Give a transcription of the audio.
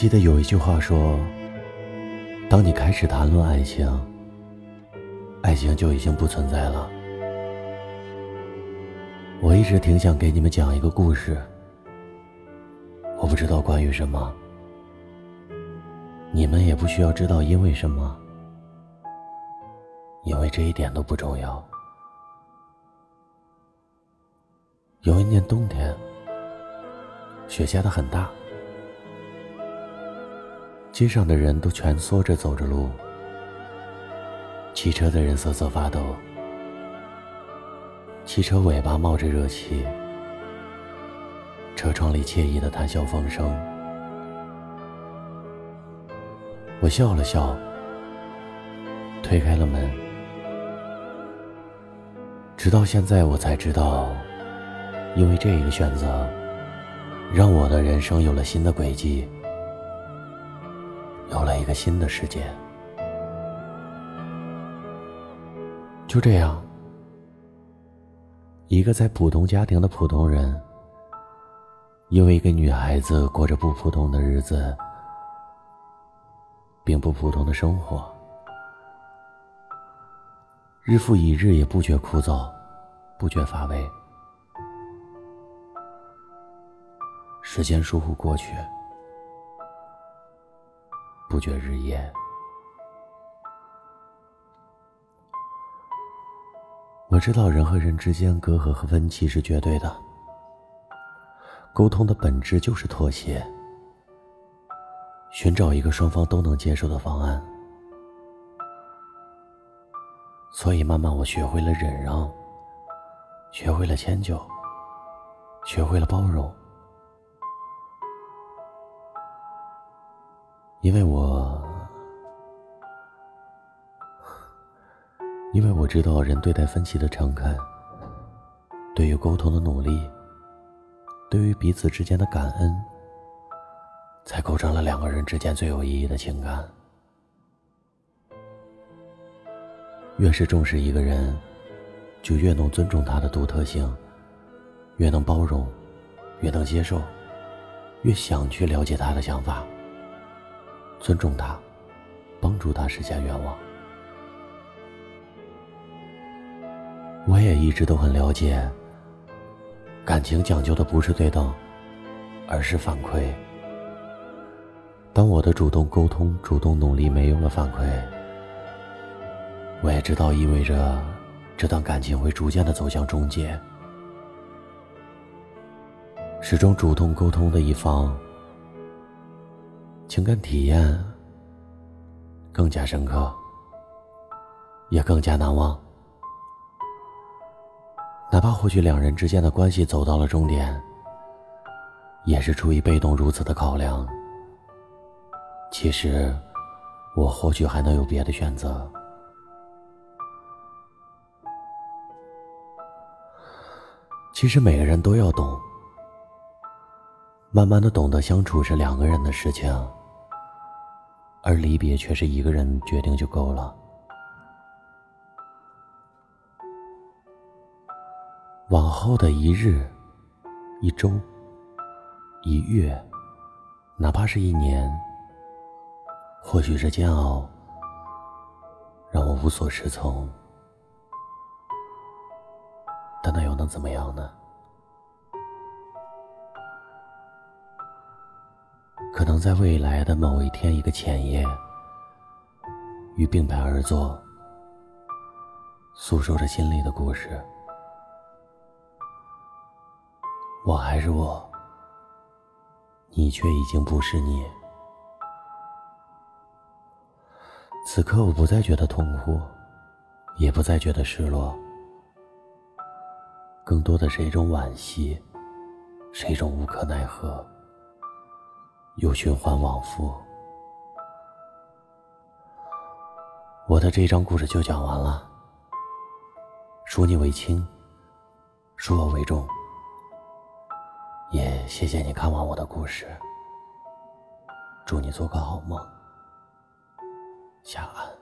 记得有一句话说：“当你开始谈论爱情，爱情就已经不存在了。”我一直挺想给你们讲一个故事，我不知道关于什么，你们也不需要知道因为什么，因为这一点都不重要。有一年冬天，雪下的很大。街上的人都蜷缩着走着路，骑车的人瑟瑟发抖，汽车尾巴冒着热气，车窗里惬意的谈笑风生。我笑了笑，推开了门，直到现在我才知道，因为这一个选择，让我的人生有了新的轨迹。有了一个新的世界，就这样，一个在普通家庭的普通人，因为一个女孩子过着不普通的日子，并不普通的生活，日复一日也不觉枯燥，不觉乏味，时间倏忽过去。不觉日夜，我知道人和人之间隔阂和分歧是绝对的。沟通的本质就是妥协，寻找一个双方都能接受的方案。所以慢慢我学会了忍让，学会了迁就，学会了包容。因为我，因为我知道人对待分歧的诚恳，对于沟通的努力，对于彼此之间的感恩，才构成了两个人之间最有意义的情感。越是重视一个人，就越能尊重他的独特性，越能包容，越能接受，越想去了解他的想法。尊重他，帮助他实现愿望。我也一直都很了解，感情讲究的不是对等，而是反馈。当我的主动沟通、主动努力没有了反馈，我也知道意味着这段感情会逐渐的走向终结。始终主动沟通的一方。情感体验更加深刻，也更加难忘。哪怕或许两人之间的关系走到了终点，也是出于被动如此的考量。其实，我或许还能有别的选择。其实每个人都要懂，慢慢的懂得相处是两个人的事情。而离别却是一个人决定就够了。往后的一日、一周、一月，哪怕是一年，或许是煎熬，让我无所适从，但那又能怎么样呢？可能在未来的某一天，一个浅夜，与并排而坐，诉说着心里的故事。我还是我，你却已经不是你。此刻，我不再觉得痛苦，也不再觉得失落，更多的是一种惋惜，是一种无可奈何。又循环往复，我的这一章故事就讲完了。数你为轻，数我为重。也谢谢你看完我的故事，祝你做个好梦，下安。